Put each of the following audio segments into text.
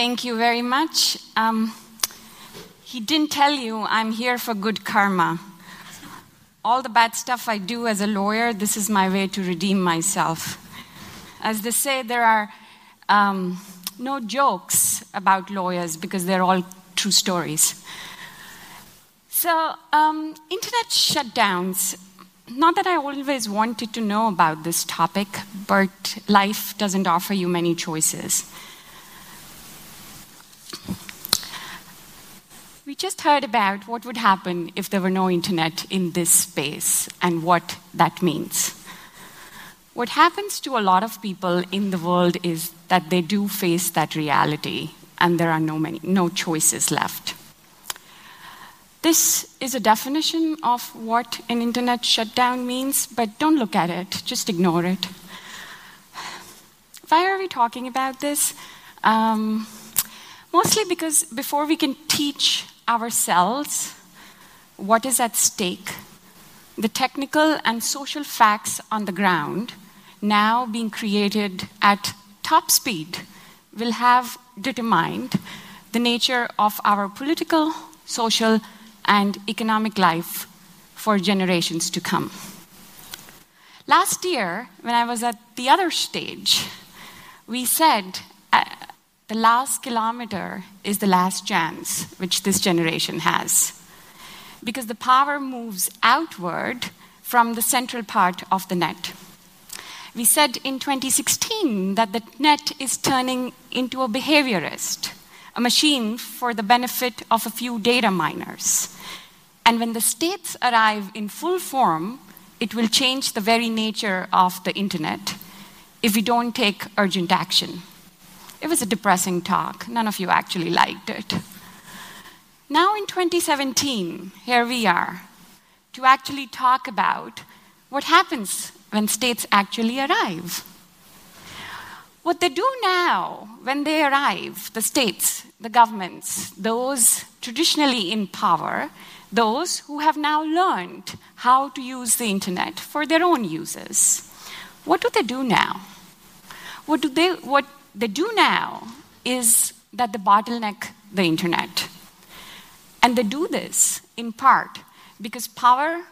Thank you very much. Um, he didn't tell you I'm here for good karma. All the bad stuff I do as a lawyer, this is my way to redeem myself. As they say, there are um, no jokes about lawyers because they're all true stories. So, um, internet shutdowns. Not that I always wanted to know about this topic, but life doesn't offer you many choices. We just heard about what would happen if there were no internet in this space and what that means. What happens to a lot of people in the world is that they do face that reality and there are no, many, no choices left. This is a definition of what an internet shutdown means, but don't look at it, just ignore it. Why are we talking about this? Um, mostly because before we can teach ourselves what is at stake, the technical and social facts on the ground, now being created at top speed, will have determined the nature of our political, social, and economic life for generations to come. Last year, when I was at the other stage, we said uh, the last kilometer is the last chance which this generation has. Because the power moves outward from the central part of the net. We said in 2016 that the net is turning into a behaviorist, a machine for the benefit of a few data miners. And when the states arrive in full form, it will change the very nature of the internet if we don't take urgent action. It was a depressing talk. None of you actually liked it. Now, in 2017, here we are to actually talk about what happens when states actually arrive. What they do now when they arrive, the states, the governments, those traditionally in power, those who have now learned how to use the internet for their own uses, what do they do now? What do they, what they do now is that they bottleneck the internet. And they do this in part because power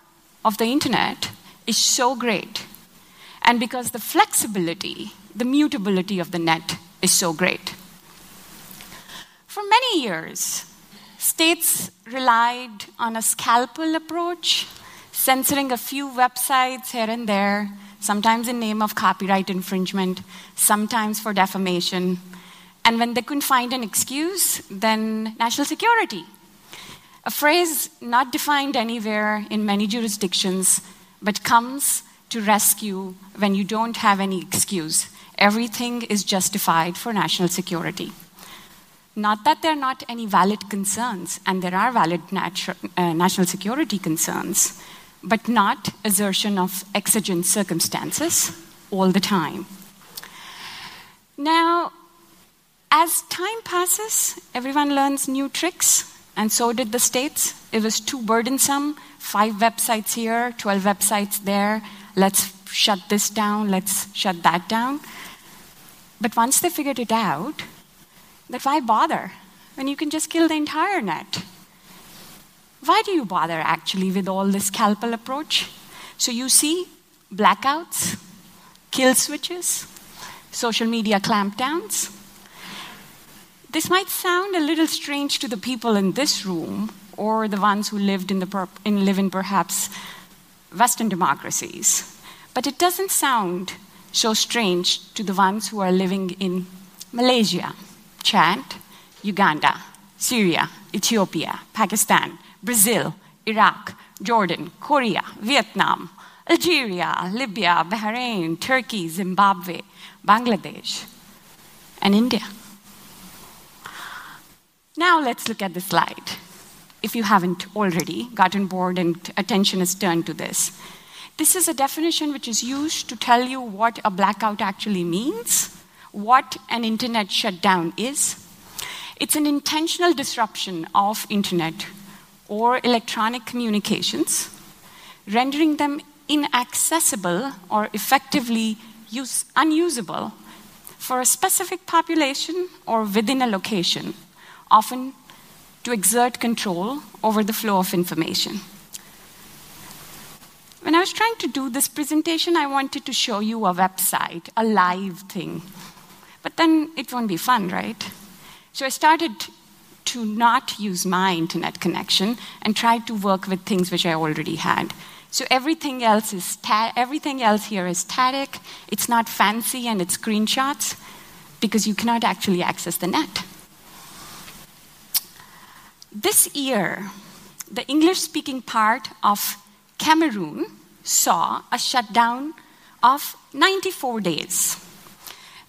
of the internet is so great and because the flexibility, the mutability of the net is so great. For many years, states relied on a scalpel approach, censoring a few websites here and there sometimes in name of copyright infringement, sometimes for defamation. And when they couldn't find an excuse, then national security. A phrase not defined anywhere in many jurisdictions, but comes to rescue when you don't have any excuse. Everything is justified for national security. Not that there are not any valid concerns, and there are valid natu- uh, national security concerns, but not assertion of exigent circumstances all the time. Now, as time passes, everyone learns new tricks, and so did the states. It was too burdensome five websites here, 12 websites there. Let's shut this down, let's shut that down. But once they figured it out, that why bother when you can just kill the entire net? Why do you bother actually with all this scalpel approach? So you see blackouts, kill switches, social media clampdowns. This might sound a little strange to the people in this room or the ones who lived in, the in live in perhaps Western democracies, but it doesn't sound so strange to the ones who are living in Malaysia, Chad, Uganda, Syria, Ethiopia, Pakistan, Brazil, Iraq, Jordan, Korea, Vietnam, Algeria, Libya, Bahrain, Turkey, Zimbabwe, Bangladesh, and India. Now let's look at the slide. If you haven't already gotten bored and attention is turned to this, this is a definition which is used to tell you what a blackout actually means, what an internet shutdown is. It's an intentional disruption of internet or electronic communications, rendering them inaccessible or effectively use, unusable for a specific population or within a location, often to exert control over the flow of information. When I was trying to do this presentation, I wanted to show you a website, a live thing. But then it won't be fun, right? So I started to not use my internet connection and tried to work with things which I already had. So everything else is everything else here is static. It's not fancy and it's screenshots because you cannot actually access the net. This year, the English speaking part of Cameroon saw a shutdown of 94 days.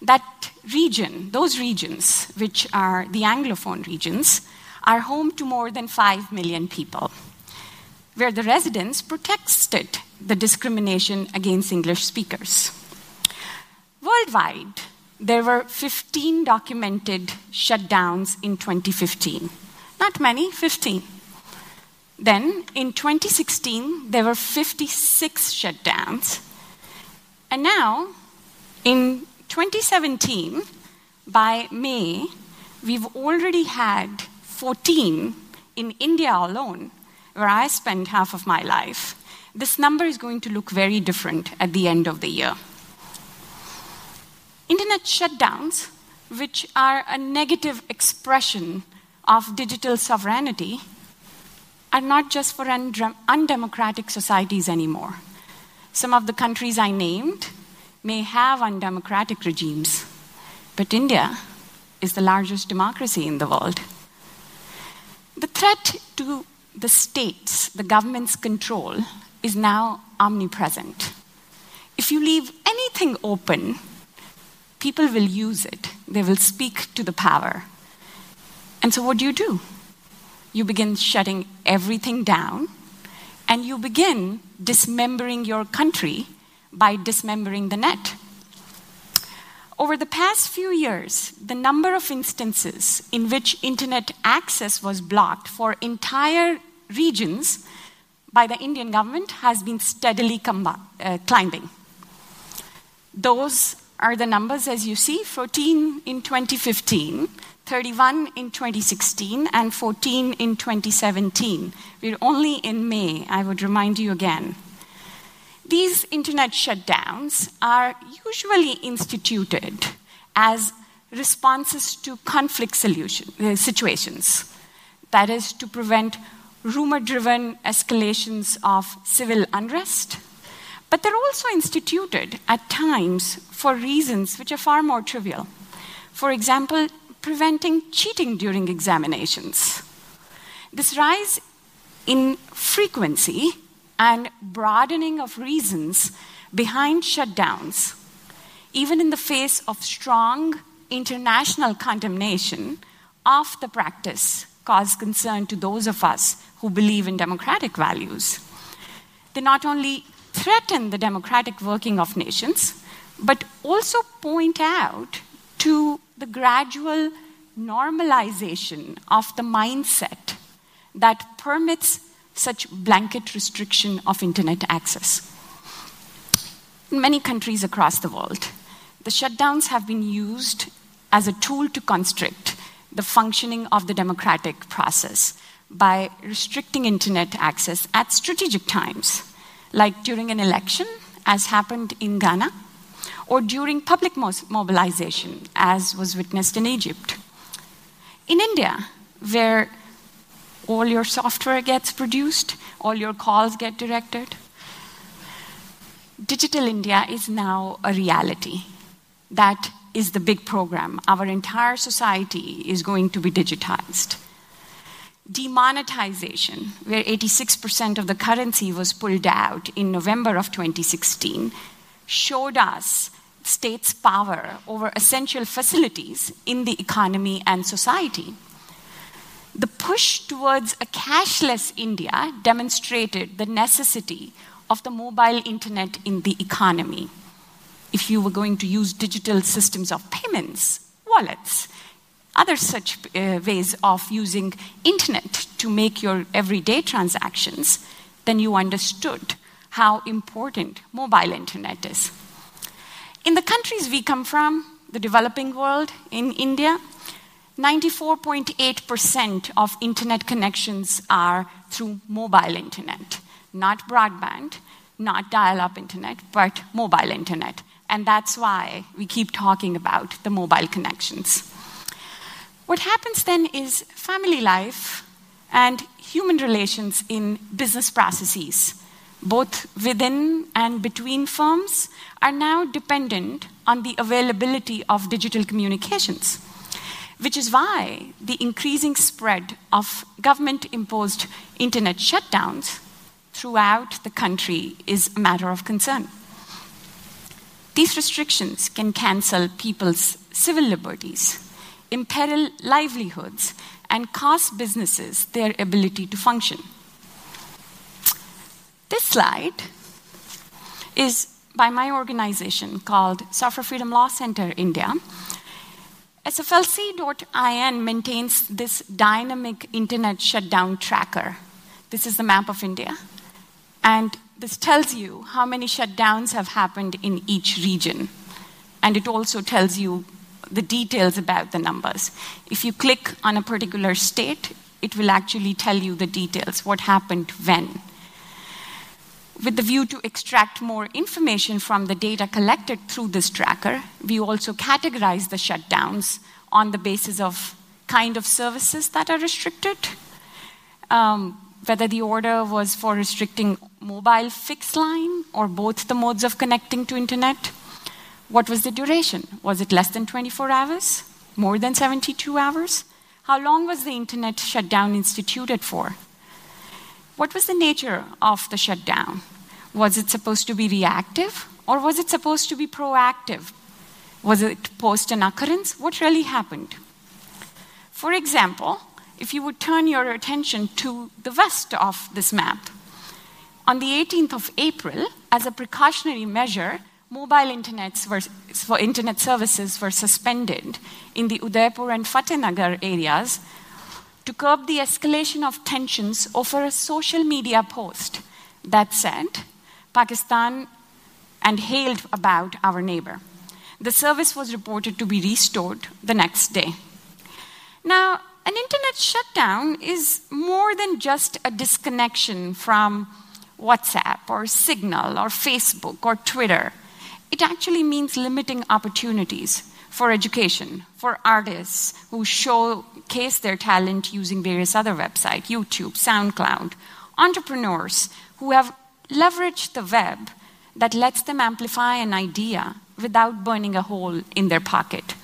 That region, those regions, which are the Anglophone regions, are home to more than 5 million people, where the residents protested the discrimination against English speakers. Worldwide, there were 15 documented shutdowns in 2015. Not many, 15. Then in 2016, there were 56 shutdowns. And now, in 2017, by May, we've already had 14 in India alone, where I spent half of my life. This number is going to look very different at the end of the year. Internet shutdowns, which are a negative expression of digital sovereignty, are not just for undemocratic societies anymore. Some of the countries I named may have undemocratic regimes, but India is the largest democracy in the world. The threat to the states, the government's control, is now omnipresent. If you leave anything open, people will use it, they will speak to the power. And so, what do you do? you begin shutting everything down, and you begin dismembering your country by dismembering the net. Over the past few years, the number of instances in which internet access was blocked for entire regions by the Indian government has been steadily uh, climbing. Those are the numbers as you see 14 in 2015, 31 in 2016, and 14 in 2017. We're only in May, I would remind you again. These internet shutdowns are usually instituted as responses to conflict solution, uh, situations. That is, to prevent rumor driven escalations of civil unrest. But they're also instituted at times for reasons which are far more trivial. For example, preventing cheating during examinations. This rise in frequency and broadening of reasons behind shutdowns, even in the face of strong international condemnation of the practice, cause concern to those of us who believe in democratic values. They not only threaten the democratic working of nations, but also point out to the gradual normalization of the mindset that permits such blanket restriction of internet access. In many countries across the world, the shutdowns have been used as a tool to constrict the functioning of the democratic process by restricting internet access at strategic times, like during an election, as happened in Ghana or during public mobilization, as was witnessed in Egypt. In India, where all your software gets produced, all your calls get directed, Digital India is now a reality. That is the big program. Our entire society is going to be digitized. Demonetization, where 86% of the currency was pulled out in November of 2016, showed us state's power over essential facilities in the economy and society. The push towards a cashless India demonstrated the necessity of the mobile internet in the economy. If you were going to use digital systems of payments, wallets, other such uh, ways of using internet to make your everyday transactions, then you understood how important mobile internet is. In the countries we come from, the developing world in India, 94.8% of internet connections are through mobile internet, not broadband, not dial up internet, but mobile internet. And that's why we keep talking about the mobile connections. What happens then is family life and human relations in business processes, both within and between firms, are now dependent on the availability of digital communications, which is why the increasing spread of government imposed internet shutdowns throughout the country is a matter of concern. These restrictions can cancel people's civil liberties imperil livelihoods, and cost businesses their ability to function. This slide is by my organization called Software Freedom Law Center India. SFLC.in maintains this dynamic internet shutdown tracker. This is the map of India. And this tells you how many shutdowns have happened in each region. And it also tells you the details about the numbers. If you click on a particular state, it will actually tell you the details, what happened when. With the view to extract more information from the data collected through this tracker, we also categorize the shutdowns on the basis of kind of services that are restricted, um, whether the order was for restricting mobile fixed line or both the modes of connecting to internet what was the duration? Was it less than 24 hours? More than 72 hours? How long was the internet shutdown instituted for? What was the nature of the shutdown? Was it supposed to be reactive or was it supposed to be proactive? Was it post an occurrence? What really happened? For example, if you would turn your attention to the west of this map, on the 18th of April, as a precautionary measure, mobile were, internet services were suspended in the Udaipur and Fatehnagar areas to curb the escalation of tensions over a social media post that said Pakistan and hailed about our neighbor. The service was reported to be restored the next day. Now, an internet shutdown is more than just a disconnection from WhatsApp or Signal or Facebook or Twitter it actually means limiting opportunities for education, for artists who showcase their talent using various other websites, YouTube, SoundCloud, entrepreneurs who have leveraged the web that lets them amplify an idea without burning a hole in their pocket,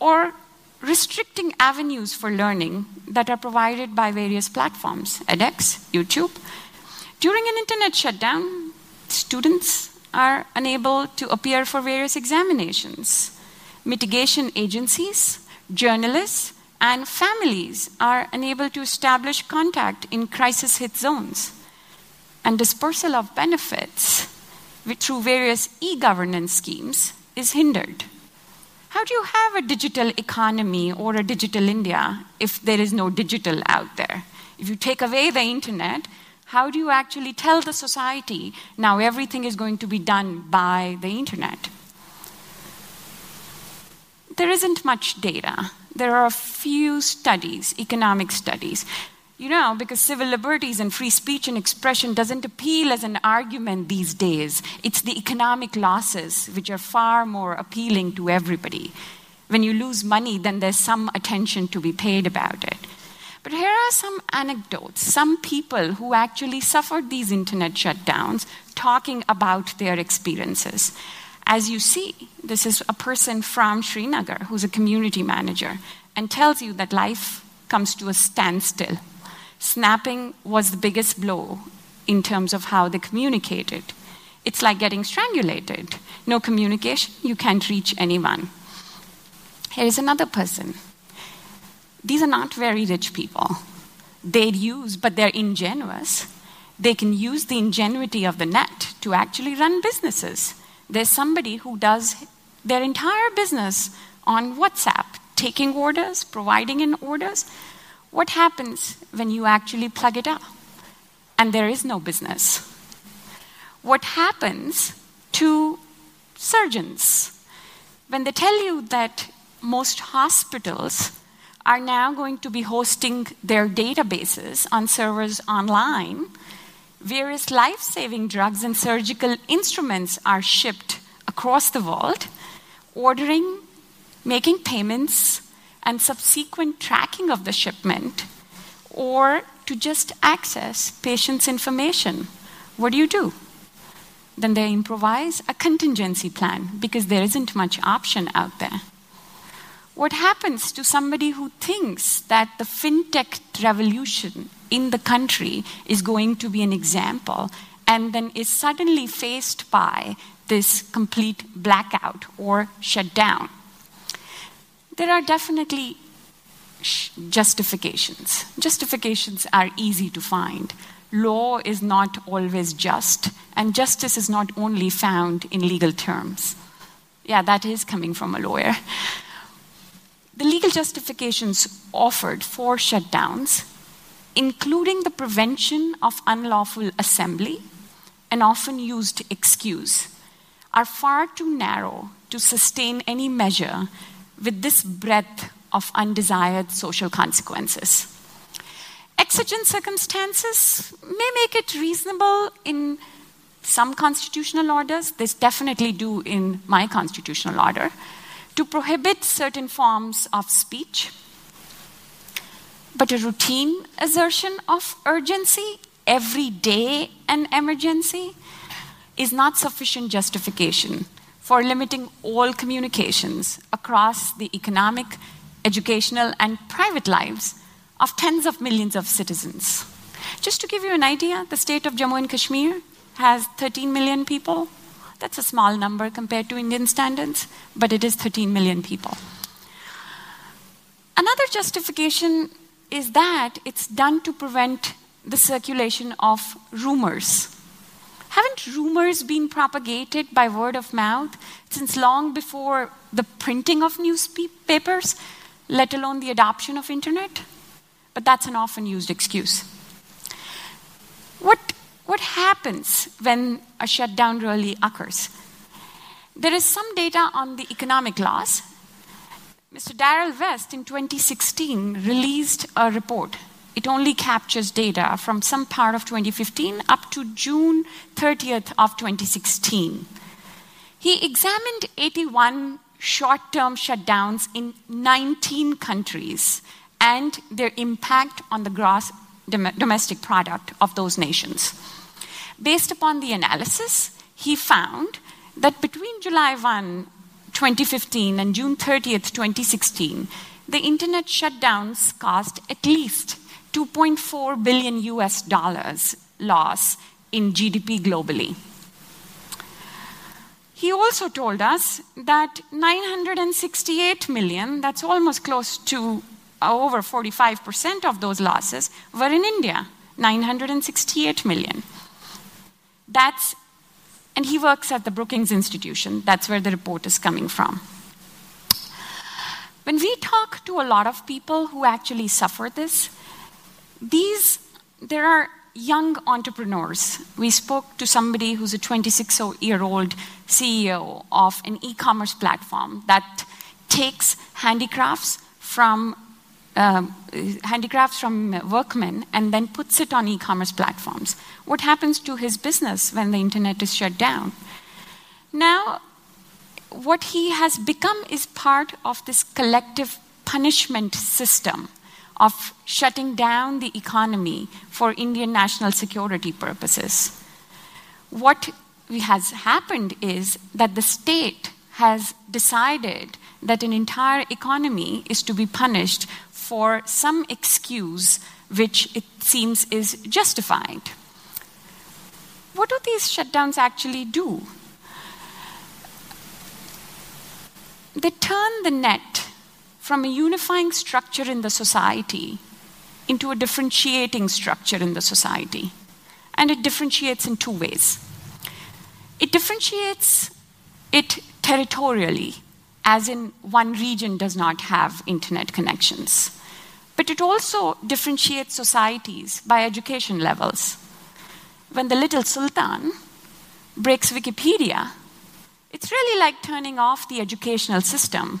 or restricting avenues for learning that are provided by various platforms, edX, YouTube. During an internet shutdown, students are unable to appear for various examinations. Mitigation agencies, journalists, and families are unable to establish contact in crisis hit zones. And dispersal of benefits through various e governance schemes is hindered. How do you have a digital economy or a digital India if there is no digital out there? If you take away the internet, how do you actually tell the society now everything is going to be done by the internet? There isn't much data. There are a few studies, economic studies. You know, because civil liberties and free speech and expression doesn't appeal as an argument these days. It's the economic losses which are far more appealing to everybody. When you lose money, then there's some attention to be paid about it. But here are some anecdotes, some people who actually suffered these internet shutdowns talking about their experiences. As you see, this is a person from Srinagar who's a community manager and tells you that life comes to a standstill. Snapping was the biggest blow in terms of how they communicated. It's like getting strangulated. No communication, you can't reach anyone. Here is another person these are not very rich people. They use, but they're ingenuous. They can use the ingenuity of the net to actually run businesses. There's somebody who does their entire business on WhatsApp, taking orders, providing in orders. What happens when you actually plug it up and there is no business? What happens to surgeons? when they tell you that most hospitals are now going to be hosting their databases on servers online, various life saving drugs and surgical instruments are shipped across the world, ordering, making payments, and subsequent tracking of the shipment, or to just access patients' information. What do you do? Then they improvise a contingency plan because there isn't much option out there. What happens to somebody who thinks that the fintech revolution in the country is going to be an example and then is suddenly faced by this complete blackout or shutdown? There are definitely justifications. Justifications are easy to find. Law is not always just, and justice is not only found in legal terms. Yeah, that is coming from a lawyer. The legal justifications offered for shutdowns, including the prevention of unlawful assembly, an often used excuse, are far too narrow to sustain any measure with this breadth of undesired social consequences. Exigent circumstances may make it reasonable in some constitutional orders, this definitely do in my constitutional order to prohibit certain forms of speech. But a routine assertion of urgency, every day an emergency, is not sufficient justification for limiting all communications across the economic, educational, and private lives of tens of millions of citizens. Just to give you an idea, the state of Jammu and Kashmir has 13 million people. That's a small number compared to Indian standards, but it is 13 million people. Another justification is that it's done to prevent the circulation of rumors. Haven't rumors been propagated by word of mouth since long before the printing of newspapers, let alone the adoption of internet? But that's an often used excuse. What what happens when a shutdown really occurs? There is some data on the economic loss. Mr. Darrell West in 2016 released a report. It only captures data from some part of 2015 up to June 30th of 2016. He examined 81 short term shutdowns in 19 countries and their impact on the gross domestic product of those nations. Based upon the analysis, he found that between July 1, 2015 and June 30th, 2016, the internet shutdowns caused at least 2.4 billion US dollars loss in GDP globally. He also told us that 968 million, that's almost close to uh, over 45% of those losses, were in India, 968 million. That's, and he works at the Brookings Institution. That's where the report is coming from. When we talk to a lot of people who actually suffer this, these, there are young entrepreneurs. We spoke to somebody who's a 26 year old CEO of an e commerce platform that takes handicrafts from uh, handicrafts from workmen and then puts it on e commerce platforms. What happens to his business when the internet is shut down? Now, what he has become is part of this collective punishment system of shutting down the economy for Indian national security purposes. What has happened is that the state has decided that an entire economy is to be punished for some excuse which it seems is justified. What do these shutdowns actually do? They turn the net from a unifying structure in the society into a differentiating structure in the society. And it differentiates in two ways. It differentiates it territorially, as in one region does not have internet connections. But it also differentiates societies by education levels. When the little sultan breaks Wikipedia, It's really like turning off the educational system,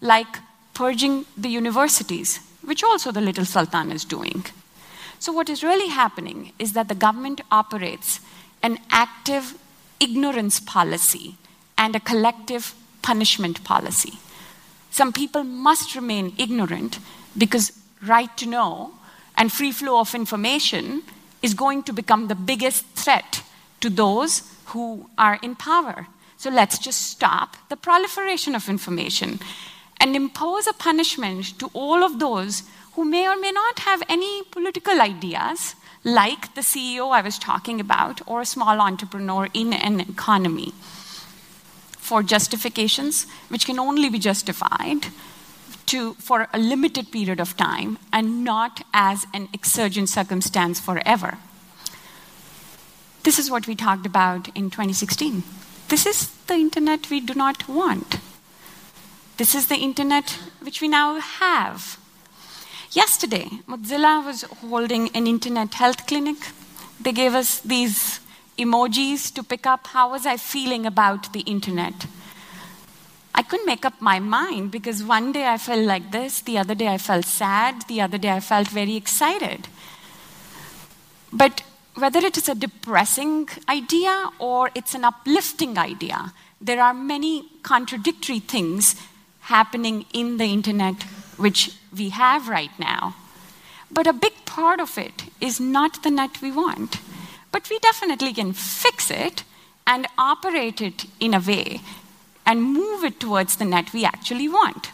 like purging the universities, which also the little Sultan is doing. So, what is really happening is that the government operates an active ignorance policy and a collective punishment policy. Some people must remain ignorant because right to know and free flow of information is going to become the biggest threat to those who are in power. So let's just stop the proliferation of information and impose a punishment to all of those who may or may not have any political ideas, like the CEO I was talking about, or a small entrepreneur in an economy, for justifications which can only be justified to, for a limited period of time and not as an exurgent circumstance forever. This is what we talked about in 2016. This is the internet we do not want. This is the internet which we now have. Yesterday, Mozilla was holding an internet health clinic. They gave us these emojis to pick up how was I feeling about the internet. I couldn't make up my mind because one day I felt like this, the other day I felt sad, the other day I felt very excited. But whether it is a depressing idea or it's an uplifting idea, there are many contradictory things happening in the internet which we have right now. But a big part of it is not the net we want. But we definitely can fix it and operate it in a way and move it towards the net we actually want.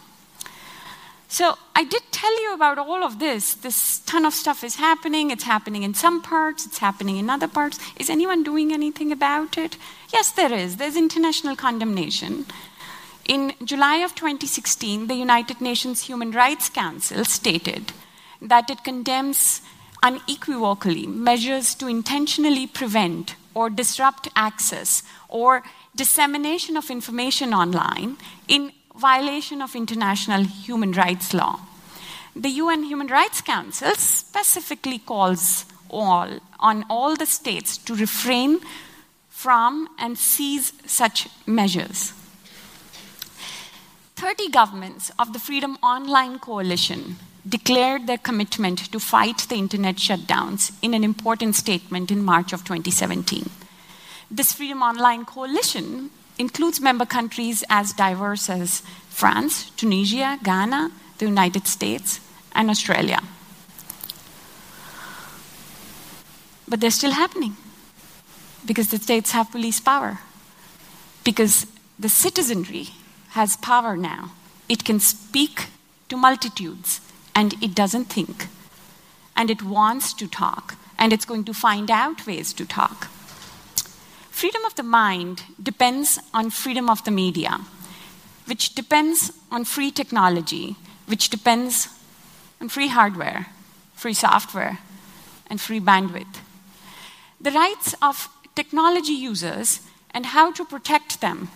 So I did tell you about all of this. This ton of stuff is happening. It's happening in some parts, it's happening in other parts. Is anyone doing anything about it? Yes, there is. There's international condemnation. In July of 2016, the United Nations Human Rights Council stated that it condemns unequivocally measures to intentionally prevent or disrupt access or dissemination of information online in violation of international human rights law. The UN Human Rights Council specifically calls all, on all the states to refrain from and seize such measures. 30 governments of the Freedom Online Coalition declared their commitment to fight the internet shutdowns in an important statement in March of 2017. This Freedom Online Coalition includes member countries as diverse as France, Tunisia, Ghana, the United States, and Australia. But they're still happening because the states have police power, because the citizenry has power now. It can speak to multitudes and it doesn't think. And it wants to talk and it's going to find out ways to talk. Freedom of the mind depends on freedom of the media, which depends on free technology, which depends on free hardware, free software, and free bandwidth. The rights of technology users and how to protect them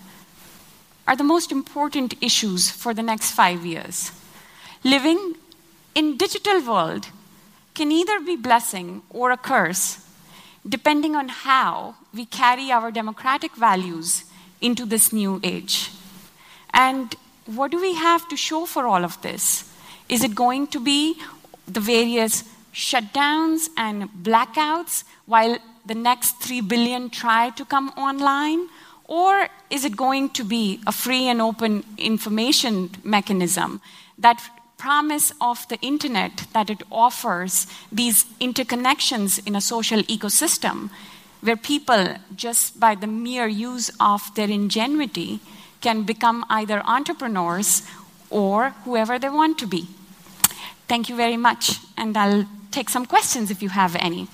are the most important issues for the next five years. Living in digital world can either be blessing or a curse depending on how we carry our democratic values into this new age. And what do we have to show for all of this? Is it going to be the various shutdowns and blackouts while the next 3 billion try to come online? Or is it going to be a free and open information mechanism that promise of the internet that it offers these interconnections in a social ecosystem where people, just by the mere use of their ingenuity, can become either entrepreneurs or whoever they want to be. Thank you very much, and I'll take some questions if you have any.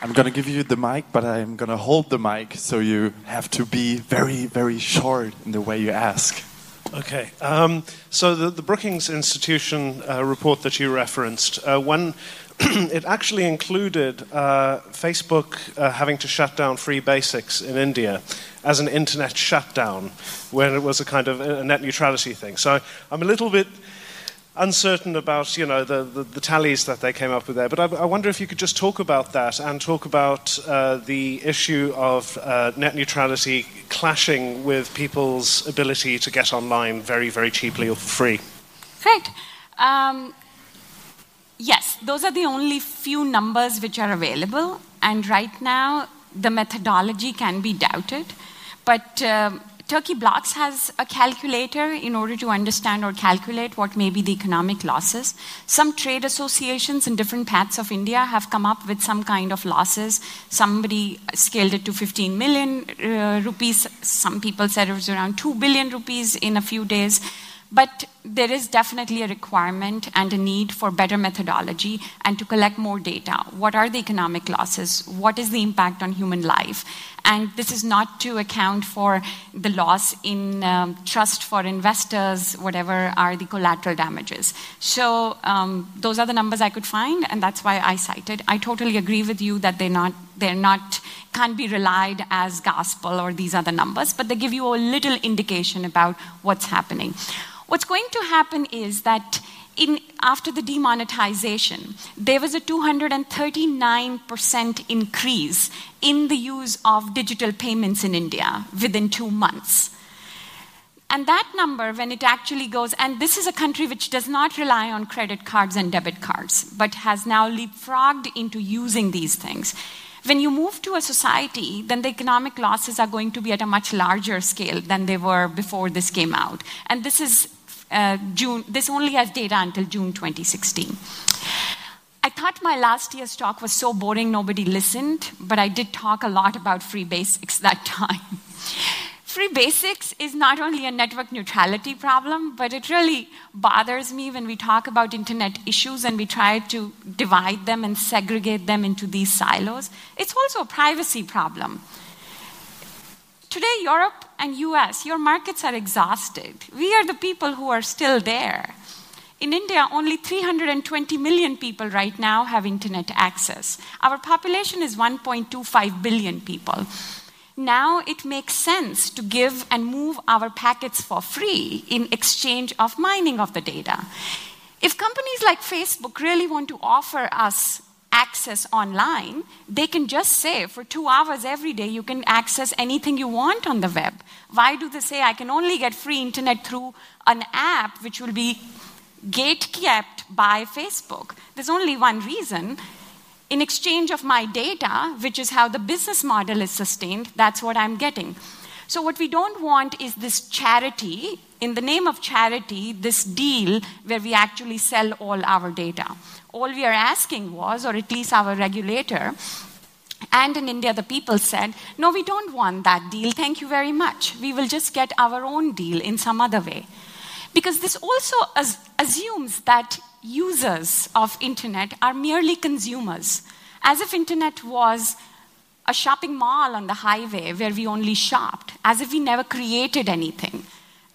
I'm going to give you the mic, but I'm going to hold the mic, so you have to be very, very short in the way you ask. Okay. Um, so the, the, Brookings Institution uh, report that you referenced, uh, it actually included uh, Facebook uh, having to shut down free basics in India as an internet shutdown, when it was a kind of a net neutrality thing. So I'm a little bit uncertain about you know the, the, the, tallies that they came up with there. But I, I, wonder if you could just talk about that and talk about uh, the issue of uh, net neutrality clashing with people's ability to get online very, very cheaply or for free. Right. Um, yes, those are the only few numbers which are available, and right now the methodology can be doubted. But um, Turkey Blocks has a calculator in order to understand or calculate what may be the economic losses. Some trade associations in different parts of India have come up with some kind of losses. Somebody scaled it to 15 million uh, rupees. Some people said it was around 2 billion rupees in a few days. But there is definitely a requirement and a need for better methodology and to collect more data. What are the economic losses? What is the impact on human life? And this is not to account for the loss in um, trust for investors, whatever are the collateral damages. So um, those are the numbers I could find, and that's why I cited. I totally agree with you that they're not, they're not can't be relied as gospel or these the numbers, but they give you a little indication about what's happening. What's going to happen is that in, after the demonetization, there was a 239% increase in the use of digital payments in India within two months. And that number, when it actually goes, and this is a country which does not rely on credit cards and debit cards, but has now leapfrogged into using these things. When you move to a society, then the economic losses are going to be at a much larger scale than they were before this came out. And this is uh, June, this only has data until June 2016. I thought my last year's talk was so boring nobody listened, but I did talk a lot about free basics that time. Free basics is not only a network neutrality problem, but it really bothers me when we talk about internet issues and we try to divide them and segregate them into these silos. It's also a privacy problem. Today, Europe and US, your markets are exhausted. We are the people who are still there. In India, only 320 million people right now have internet access. Our population is 1.25 billion people. Now it makes sense to give and move our packets for free in exchange of mining of the data. If companies like Facebook really want to offer us access online, they can just say for two hours every day you can access anything you want on the web. Why do they say I can only get free internet through an app which will be gate kept by Facebook? There's only one reason in exchange of my data, which is how the business model is sustained, that's what I'm getting. So, what we don't want is this charity, in the name of charity, this deal where we actually sell all our data. All we are asking was, or at least our regulator, and in India, the people said, No, we don't want that deal. Thank you very much. We will just get our own deal in some other way. Because this also as- assumes that users of internet are merely consumers, as if internet was a shopping mall on the highway where we only shopped, as if we never created anything,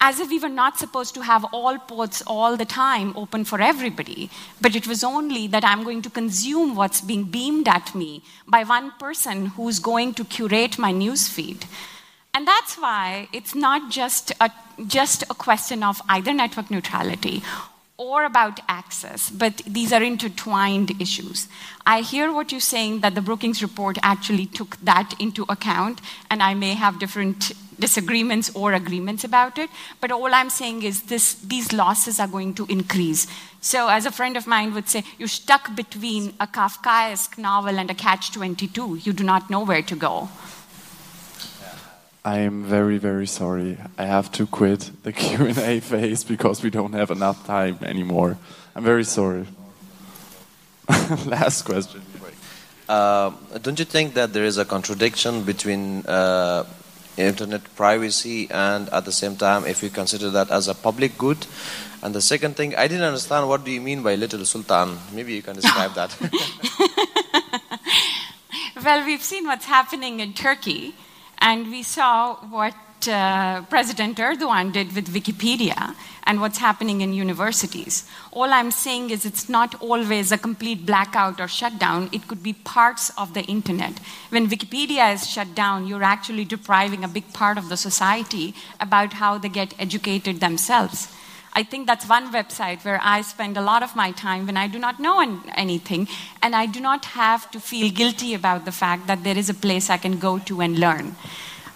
as if we were not supposed to have all ports all the time open for everybody, but it was only that I'm going to consume what's being beamed at me by one person who's going to curate my newsfeed. And that's why it's not just a, just a question of either network neutrality or about access, but these are intertwined issues. I hear what you're saying that the Brookings report actually took that into account, and I may have different disagreements or agreements about it, but all I'm saying is this, these losses are going to increase. So, as a friend of mine would say, you're stuck between a Kafkaesque novel and a catch 22. You do not know where to go. I am very, very sorry. I have to quit the Q&A phase because we don't have enough time anymore. I'm very sorry. Last question. Uh, don't you think that there is a contradiction between uh, internet privacy and at the same time if you consider that as a public good? And the second thing, I didn't understand what do you mean by little sultan? Maybe you can describe that. well, we've seen what's happening in Turkey and we saw what uh, President Erdogan did with Wikipedia and what's happening in universities. All I'm saying is it's not always a complete blackout or shutdown, it could be parts of the internet. When Wikipedia is shut down, you're actually depriving a big part of the society about how they get educated themselves. I think that's one website where I spend a lot of my time when I do not know an- anything, and I do not have to feel guilty about the fact that there is a place I can go to and learn.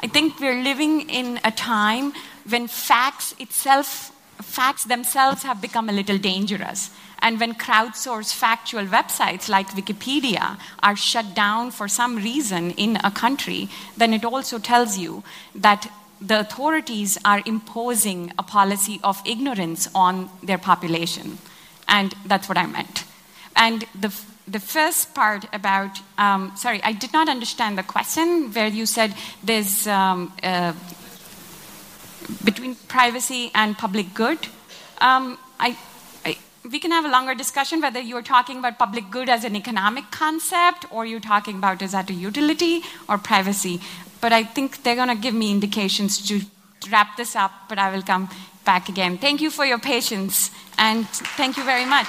I think we're living in a time when facts itself, facts themselves have become a little dangerous. And when crowdsourced factual websites like Wikipedia are shut down for some reason in a country, then it also tells you that the authorities are imposing a policy of ignorance on their population. And that's what I meant. And the, the first part about, um, sorry, I did not understand the question where you said there's um, uh, between privacy and public good. Um, I, I, we can have a longer discussion whether you're talking about public good as an economic concept or you're talking about is that a utility or privacy but I think they're going to give me indications to wrap this up, but I will come back again. Thank you for your patience, and thank you very much.